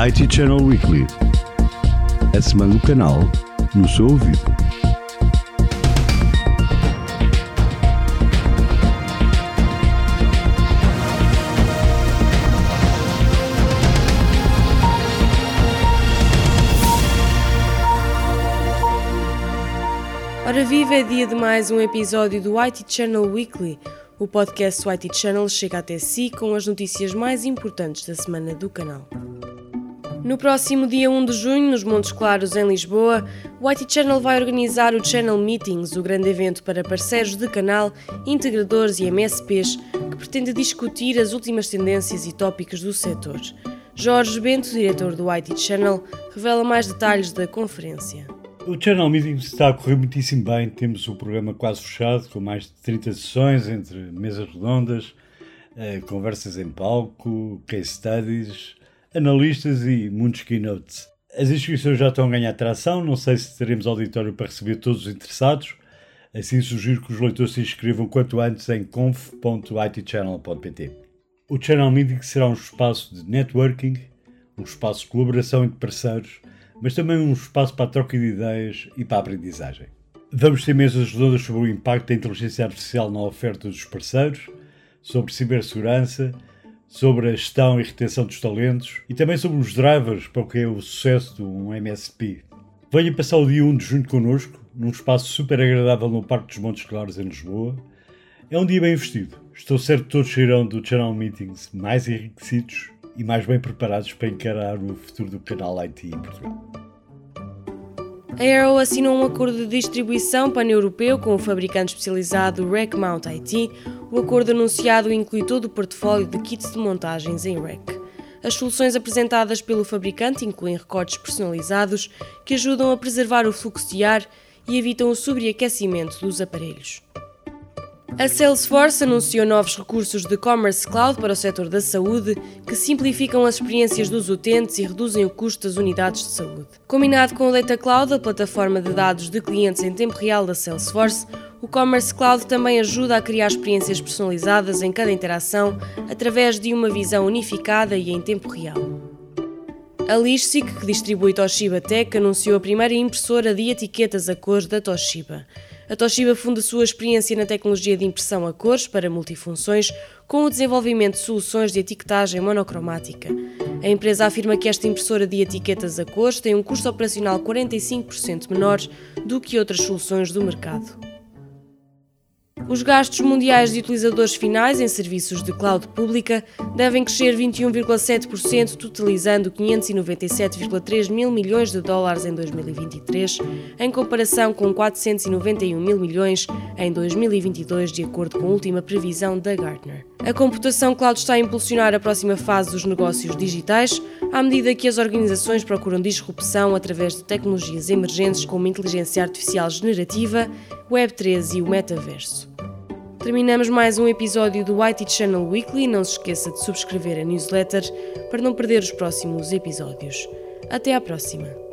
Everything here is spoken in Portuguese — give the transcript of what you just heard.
IT Channel Weekly. A semana do canal no seu ouvido. Ora viva, é dia de mais um episódio do IT Channel Weekly. O podcast IT Channel chega até si com as notícias mais importantes da semana do canal. No próximo dia 1 de junho, nos Montes Claros, em Lisboa, o IT Channel vai organizar o Channel Meetings, o grande evento para parceiros de canal, integradores e MSPs, que pretende discutir as últimas tendências e tópicos do setor. Jorge Bento, diretor do IT Channel, revela mais detalhes da conferência. O Channel Meeting está a correr muitíssimo bem. Temos o programa quase fechado, com mais de 30 sessões entre mesas redondas, eh, conversas em palco, case studies, analistas e muitos keynotes. As inscrições já estão a ganhar tração. Não sei se teremos auditório para receber todos os interessados. Assim, sugiro que os leitores se inscrevam quanto antes em conf.itchannel.pt. O Channel Meeting será um espaço de networking, um espaço de colaboração entre parceiros mas também um espaço para a troca de ideias e para a aprendizagem. Vamos ter mesas redondas sobre o impacto da inteligência artificial na oferta dos parceiros, sobre cibersegurança, sobre a gestão e retenção dos talentos e também sobre os drivers para o que é o sucesso de um MSP. Venha passar o dia 1 de junho connosco, num espaço super agradável no Parque dos Montes Claros, em Lisboa. É um dia bem investido. Estou certo que todos sairão do Channel Meetings mais enriquecidos e mais bem preparados para encarar o futuro do canal IT em Portugal. A Arrow assinou um acordo de distribuição pan-europeu com o fabricante especializado RecMount IT. O acordo anunciado inclui todo o portfólio de kits de montagens em Rec. As soluções apresentadas pelo fabricante incluem recortes personalizados que ajudam a preservar o fluxo de ar e evitam o sobreaquecimento dos aparelhos. A Salesforce anunciou novos recursos de Commerce Cloud para o setor da saúde que simplificam as experiências dos utentes e reduzem o custo das unidades de saúde. Combinado com o Data Cloud, a plataforma de dados de clientes em tempo real da Salesforce, o Commerce Cloud também ajuda a criar experiências personalizadas em cada interação através de uma visão unificada e em tempo real. A Lishik, que distribui Toshiba Tech, anunciou a primeira impressora de etiquetas a cores da Toshiba. A Toshiba funda sua experiência na tecnologia de impressão a cores para multifunções com o desenvolvimento de soluções de etiquetagem monocromática. A empresa afirma que esta impressora de etiquetas a cores tem um custo operacional 45% menor do que outras soluções do mercado. Os gastos mundiais de utilizadores finais em serviços de cloud pública devem crescer 21,7%, totalizando 597,3 mil milhões de dólares em 2023, em comparação com 491 mil milhões em 2022, de acordo com a última previsão da Gartner. A computação cloud está a impulsionar a próxima fase dos negócios digitais, à medida que as organizações procuram disrupção através de tecnologias emergentes como inteligência artificial generativa, Web3 e o metaverso. Terminamos mais um episódio do IT Channel Weekly. Não se esqueça de subscrever a newsletter para não perder os próximos episódios. Até à próxima!